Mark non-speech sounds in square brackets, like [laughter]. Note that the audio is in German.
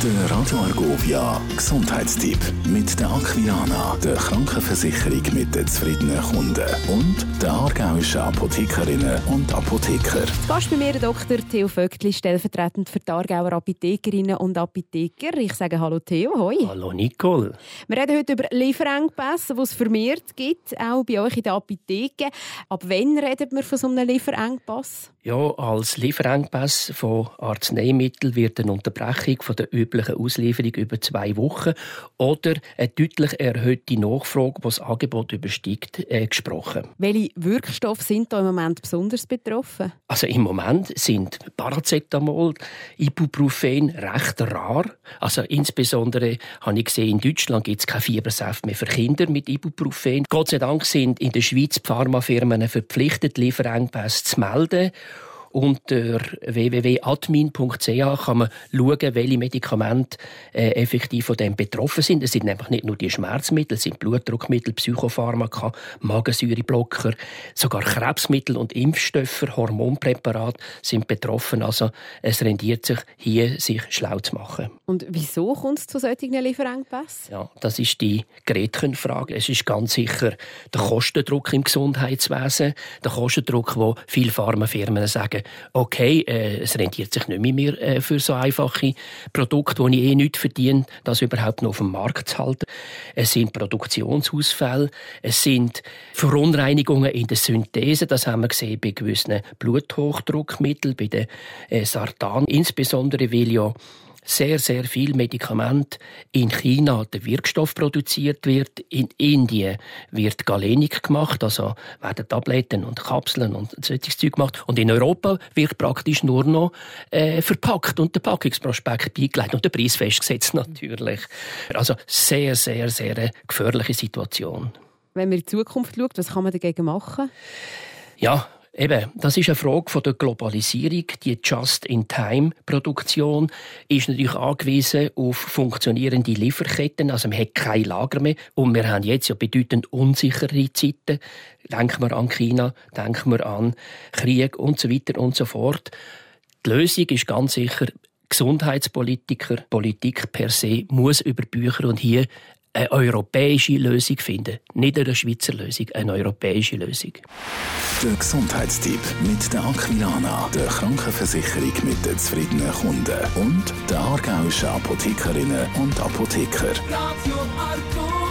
Der Radio Argovia Gesundheitstipp mit der Aquilana, der Krankenversicherung mit den zufriedenen Kunden und der aargauischen Apothekerinnen und Apotheker. Gast bei mir Dr. Theo Vöckli, stellvertretend für die Aargauer Apothekerinnen und Apotheker. Ich sage Hallo Theo, hoi. Hallo Nicole. Wir reden heute über Lieferengpässe, die es vermehrt gibt, auch bei euch in der Apotheke. Ab wann redet man von so einem Lieferengpass? Ja, als Lieferengpass von Arzneimitteln wird eine Unterbrechung von der üblichen Auslieferung über zwei Wochen oder eine deutlich erhöhte Nachfrage, die das Angebot übersteigt, äh, gesprochen. Welche Wirkstoffe sind da im Moment besonders betroffen? Also im Moment sind Paracetamol, Ibuprofen recht rar. Also insbesondere habe ich gesehen, in Deutschland gibt es keine Fiebersaft mehr für Kinder mit Ibuprofen. Gott sei Dank sind in der Schweiz die Pharmafirmen verpflichtet, Lieferengpässe zu melden. Unter www.admin.ch kann man schauen, welche Medikamente äh, effektiv von dem betroffen sind. Es sind nämlich nicht nur die Schmerzmittel, es sind Blutdruckmittel, Psychopharmaka, Magensäureblocker, sogar Krebsmittel und Impfstoffe, Hormonpräparate sind betroffen. Also es rendiert sich hier, sich schlau zu machen. Und wieso kommt es zu solchen Lieferengpässen? Ja, das ist die Gretchenfrage. Es ist ganz sicher der Kostendruck im Gesundheitswesen, der Kostendruck, wo viele Pharmafirmen sagen, okay, äh, es rentiert sich nicht mehr äh, für so einfache Produkte, die ich eh nicht verdiene, das überhaupt noch auf dem Markt zu halten. Es sind Produktionsausfälle, es sind Verunreinigungen in der Synthese, das haben wir gesehen bei gewissen Bluthochdruckmitteln, bei den äh, Sartan, insbesondere weil ja sehr, sehr viel Medikament in China der Wirkstoff produziert wird. In Indien wird Galenik gemacht, also werden Tabletten und Kapseln und solches Zeug gemacht. Und in Europa wird praktisch nur noch äh, verpackt und der Packungsprospekt beigelegt und der Preis festgesetzt [laughs] natürlich. Also sehr, sehr, sehr gefährliche Situation. Wenn man in die Zukunft schaut, was kann man dagegen machen? Ja, Eben, das ist eine Frage der Globalisierung. Die Just-in-Time-Produktion ist natürlich angewiesen auf funktionierende Lieferketten. Also man hat kein Lager mehr und wir haben jetzt ja bedeutend unsichere Zeiten. Denken wir an China, denken wir an Krieg und so weiter und so fort. Die Lösung ist ganz sicher Gesundheitspolitiker, Politik per se muss über Bücher und hier eine europäische Lösung finden. Nicht eine Schweizer Lösung, eine europäische Lösung. Der Gesundheitstipp mit der Aquilana, der Krankenversicherung mit den zufriedenen Kunden und der aargauischen Apothekerinnen und Apotheker. Radio.